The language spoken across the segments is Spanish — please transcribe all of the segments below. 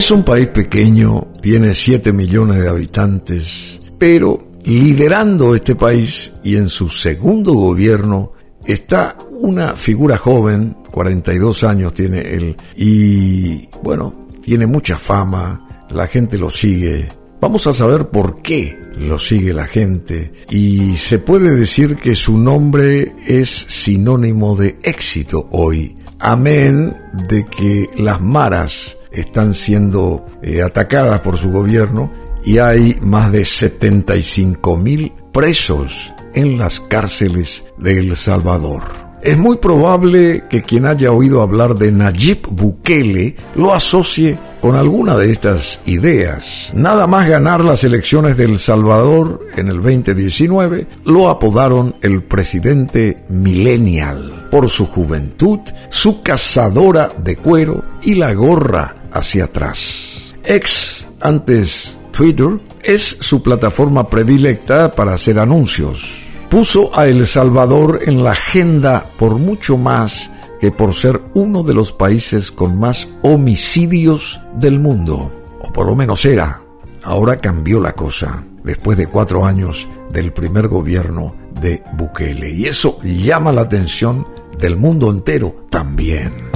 Es un país pequeño, tiene 7 millones de habitantes, pero liderando este país y en su segundo gobierno está una figura joven, 42 años tiene él, y bueno, tiene mucha fama, la gente lo sigue. Vamos a saber por qué lo sigue la gente y se puede decir que su nombre es sinónimo de éxito hoy. Amén de que las maras están siendo eh, atacadas por su gobierno y hay más de 75 mil presos en las cárceles de El Salvador. Es muy probable que quien haya oído hablar de Nayib Bukele lo asocie con alguna de estas ideas. Nada más ganar las elecciones de El Salvador en el 2019, lo apodaron el presidente millennial por su juventud, su cazadora de cuero y la gorra hacia atrás. Ex, antes Twitter, es su plataforma predilecta para hacer anuncios. Puso a El Salvador en la agenda por mucho más que por ser uno de los países con más homicidios del mundo. O por lo menos era. Ahora cambió la cosa, después de cuatro años del primer gobierno de Bukele. Y eso llama la atención del mundo entero también.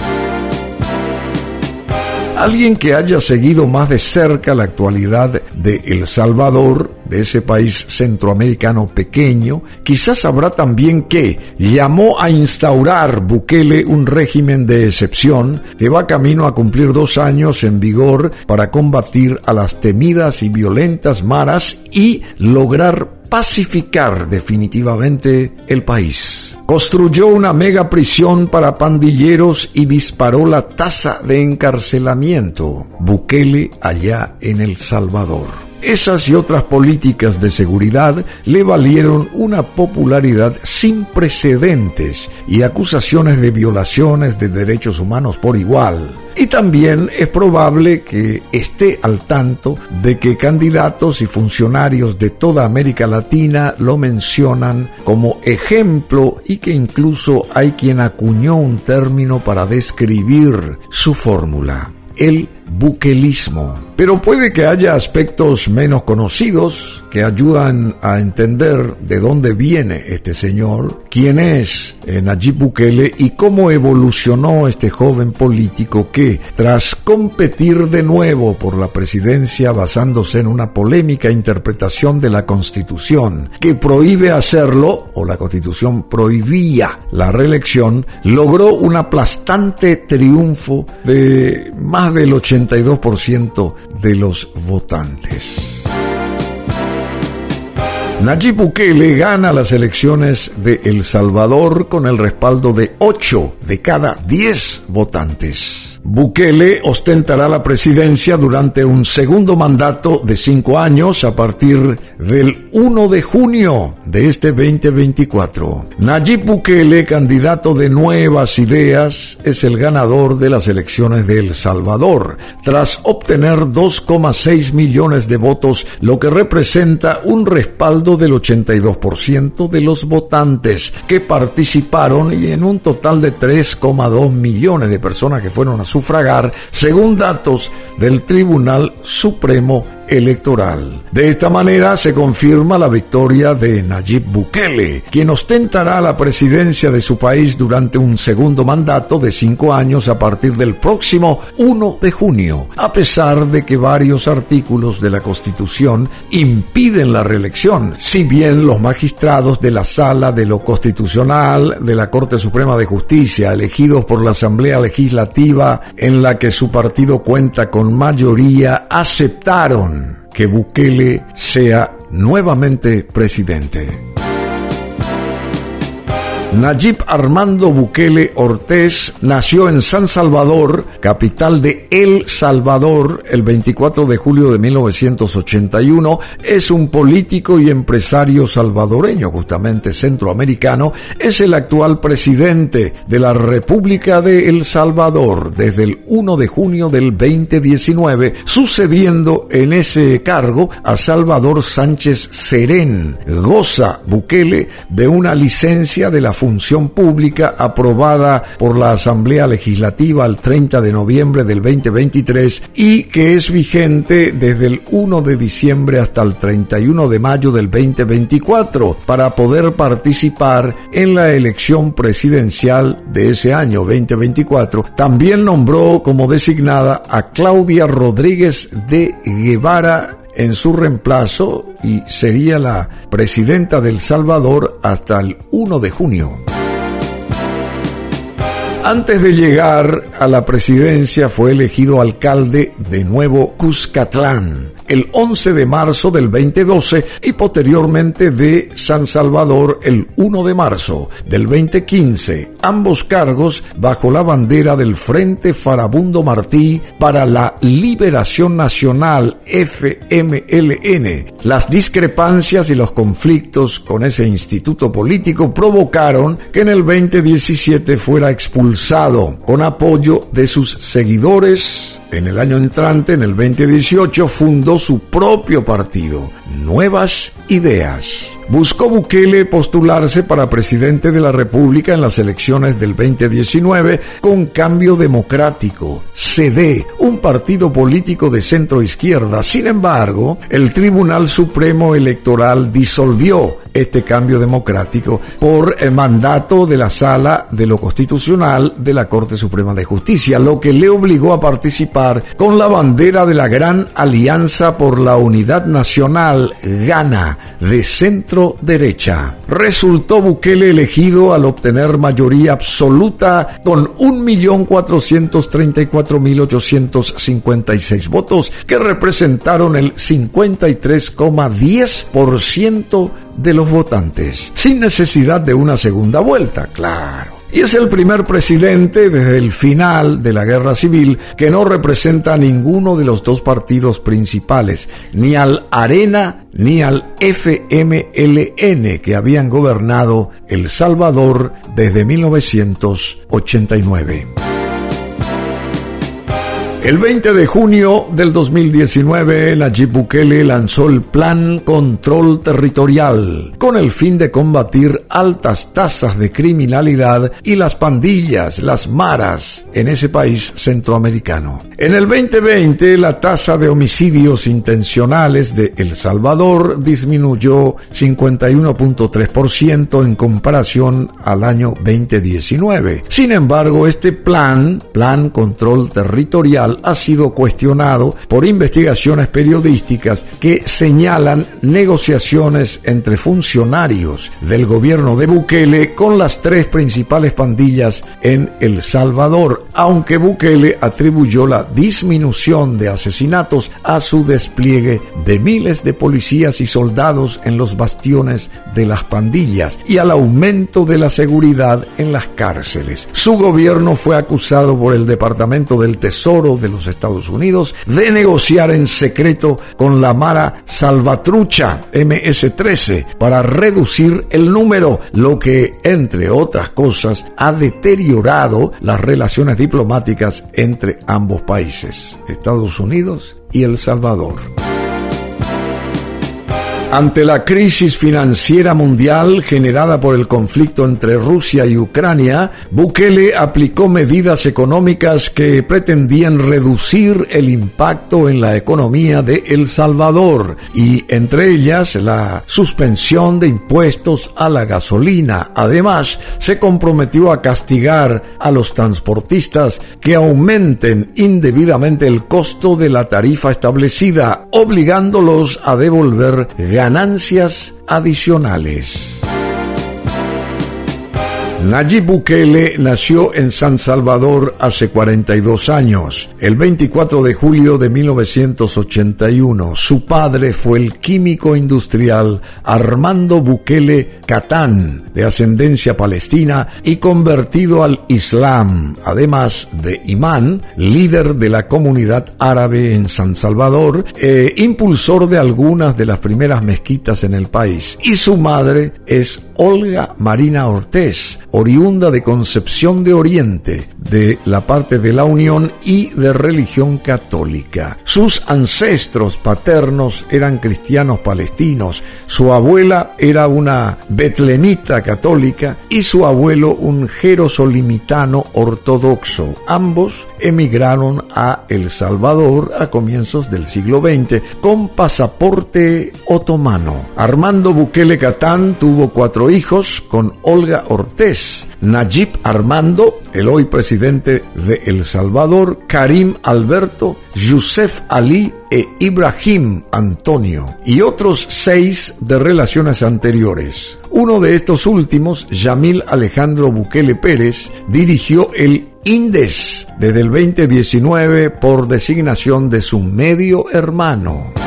Alguien que haya seguido más de cerca la actualidad de El Salvador, de ese país centroamericano pequeño, quizás sabrá también que llamó a instaurar Bukele un régimen de excepción que va camino a cumplir dos años en vigor para combatir a las temidas y violentas maras y lograr pacificar definitivamente el país. Construyó una mega prisión para pandilleros y disparó la tasa de encarcelamiento. Bukele allá en El Salvador. Esas y otras políticas de seguridad le valieron una popularidad sin precedentes y acusaciones de violaciones de derechos humanos por igual. Y también es probable que esté al tanto de que candidatos y funcionarios de toda América Latina lo mencionan como ejemplo y que incluso hay quien acuñó un término para describir su fórmula, el buquelismo. Pero puede que haya aspectos menos conocidos que ayudan a entender de dónde viene este señor, quién es eh, Nayib Bukele y cómo evolucionó este joven político que, tras competir de nuevo por la presidencia basándose en una polémica interpretación de la Constitución que prohíbe hacerlo, o la Constitución prohibía la reelección, logró un aplastante triunfo de más del 82% de los votantes. Nayib Bukele gana las elecciones de El Salvador con el respaldo de 8 de cada 10 votantes. Bukele ostentará la presidencia durante un segundo mandato de cinco años a partir del 1 de junio de este 2024. Nayib Bukele, candidato de nuevas ideas, es el ganador de las elecciones de El Salvador, tras obtener 2,6 millones de votos, lo que representa un respaldo del 82% de los votantes que participaron y en un total de 3,2 millones de personas que fueron a sufragar, según datos del Tribunal Supremo electoral. De esta manera se confirma la victoria de Nayib Bukele, quien ostentará la presidencia de su país durante un segundo mandato de cinco años a partir del próximo 1 de junio, a pesar de que varios artículos de la Constitución impiden la reelección, si bien los magistrados de la Sala de lo Constitucional de la Corte Suprema de Justicia, elegidos por la Asamblea Legislativa en la que su partido cuenta con mayoría, aceptaron que Bukele sea nuevamente presidente. Nayib Armando Bukele Ortez nació en San Salvador, capital de El Salvador, el 24 de julio de 1981. Es un político y empresario salvadoreño, justamente centroamericano. Es el actual presidente de la República de El Salvador desde el 1 de junio del 2019, sucediendo en ese cargo a Salvador Sánchez Serén. Goza Bukele de una licencia de la Función Pública aprobada por la Asamblea Legislativa el 30 de noviembre del 2023 y que es vigente desde el 1 de diciembre hasta el 31 de mayo del 2024 para poder participar en la elección presidencial de ese año 2024. También nombró como designada a Claudia Rodríguez de Guevara en su reemplazo y sería la presidenta del Salvador hasta el 1 de junio. Antes de llegar a la presidencia fue elegido alcalde de Nuevo Cuscatlán el 11 de marzo del 2012 y posteriormente de San Salvador el 1 de marzo del 2015, ambos cargos bajo la bandera del Frente Farabundo Martí para la Liberación Nacional FMLN. Las discrepancias y los conflictos con ese instituto político provocaron que en el 2017 fuera expulsado con apoyo de sus seguidores. En el año entrante, en el 2018, fundó su propio partido, Nuevas Ideas. Buscó Bukele postularse para presidente de la República en las elecciones del 2019 con Cambio Democrático, CD, un partido político de centro izquierda. Sin embargo, el Tribunal Supremo Electoral disolvió este cambio democrático por el mandato de la Sala de lo Constitucional de la Corte Suprema de Justicia, lo que le obligó a participar con la bandera de la Gran Alianza por la Unidad Nacional, GANA, de centro derecha. Resultó Bukele elegido al obtener mayoría absoluta con 1.434.856 votos que representaron el 53,10% de los votantes, sin necesidad de una segunda vuelta, claro. Y es el primer presidente desde el final de la guerra civil que no representa a ninguno de los dos partidos principales, ni al Arena ni al FMLN que habían gobernado El Salvador desde 1989. El 20 de junio del 2019, Nayib Bukele lanzó el Plan Control Territorial con el fin de combatir altas tasas de criminalidad y las pandillas, las maras, en ese país centroamericano. En el 2020, la tasa de homicidios intencionales de El Salvador disminuyó 51.3% en comparación al año 2019. Sin embargo, este plan, Plan Control Territorial, ha sido cuestionado por investigaciones periodísticas que señalan negociaciones entre funcionarios del gobierno de Bukele con las tres principales pandillas en El Salvador, aunque Bukele atribuyó la disminución de asesinatos a su despliegue de miles de policías y soldados en los bastiones de las pandillas y al aumento de la seguridad en las cárceles. Su gobierno fue acusado por el Departamento del Tesoro de los Estados Unidos de negociar en secreto con la Mara Salvatrucha MS-13 para reducir el número, lo que, entre otras cosas, ha deteriorado las relaciones diplomáticas entre ambos países, Estados Unidos y El Salvador. Ante la crisis financiera mundial generada por el conflicto entre Rusia y Ucrania, Bukele aplicó medidas económicas que pretendían reducir el impacto en la economía de El Salvador y entre ellas la suspensión de impuestos a la gasolina. Además, se comprometió a castigar a los transportistas que aumenten indebidamente el costo de la tarifa establecida, obligándolos a devolver ganancias adicionales. Nayib Bukele nació en San Salvador hace 42 años, el 24 de julio de 1981. Su padre fue el químico industrial Armando Bukele Catán, de ascendencia palestina y convertido al Islam, además de imán, líder de la comunidad árabe en San Salvador, e impulsor de algunas de las primeras mezquitas en el país. Y su madre es Olga Marina Ortez, oriunda de Concepción de Oriente, de la parte de la Unión y de religión católica. Sus ancestros paternos eran cristianos palestinos, su abuela era una betlemita católica y su abuelo un jerosolimitano ortodoxo. Ambos emigraron a El Salvador a comienzos del siglo XX con pasaporte otomano. Armando Bukele Catán tuvo cuatro hijos con Olga Ortiz, Najib Armando, el hoy presidente de El Salvador, Karim Alberto, Yusef Ali e Ibrahim Antonio, y otros seis de relaciones anteriores. Uno de estos últimos, Yamil Alejandro Bukele Pérez, dirigió el INDES desde el 2019 por designación de su medio hermano.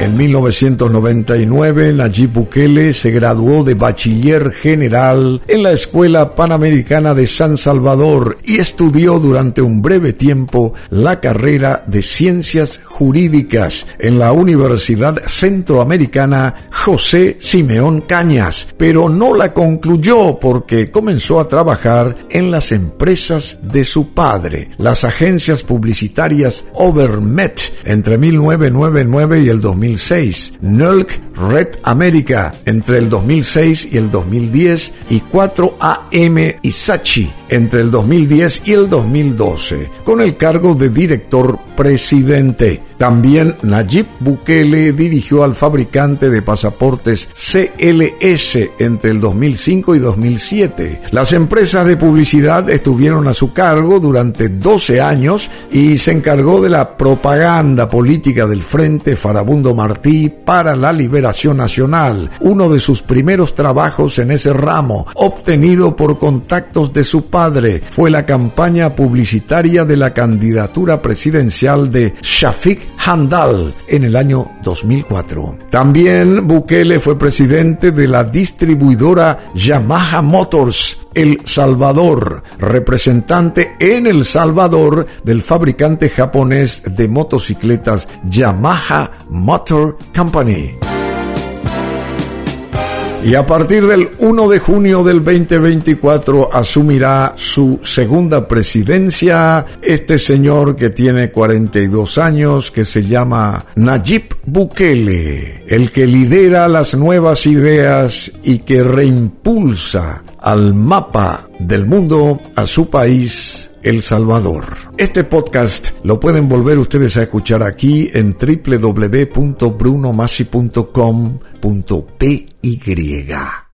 En 1999, Nayib Bukele se graduó de bachiller general en la Escuela Panamericana de San Salvador y estudió durante un breve tiempo la carrera de Ciencias Jurídicas en la Universidad Centroamericana José Simeón Cañas, pero no la concluyó porque comenzó a trabajar en las empresas de su padre, las agencias publicitarias Overmet, entre 1999 y el 2000 2006, Nulk Red America entre el 2006 y el 2010 y 4AM Isachi entre el 2010 y el 2012, con el cargo de director presidente. También Nayib Bukele dirigió al fabricante de pasaportes CLS entre el 2005 y 2007. Las empresas de publicidad estuvieron a su cargo durante 12 años y se encargó de la propaganda política del Frente Farabundo Martí para la Liberación Nacional, uno de sus primeros trabajos en ese ramo, obtenido por contactos de su padre, fue la campaña publicitaria de la candidatura presidencial de Shafiq Handal en el año 2004. También Bukele fue presidente de la distribuidora Yamaha Motors el Salvador, representante en El Salvador del fabricante japonés de motocicletas Yamaha Motor Company. Y a partir del 1 de junio del 2024 asumirá su segunda presidencia este señor que tiene 42 años, que se llama Nayib Bukele, el que lidera las nuevas ideas y que reimpulsa al mapa del mundo a su país, El Salvador. Este podcast lo pueden volver ustedes a escuchar aquí en y.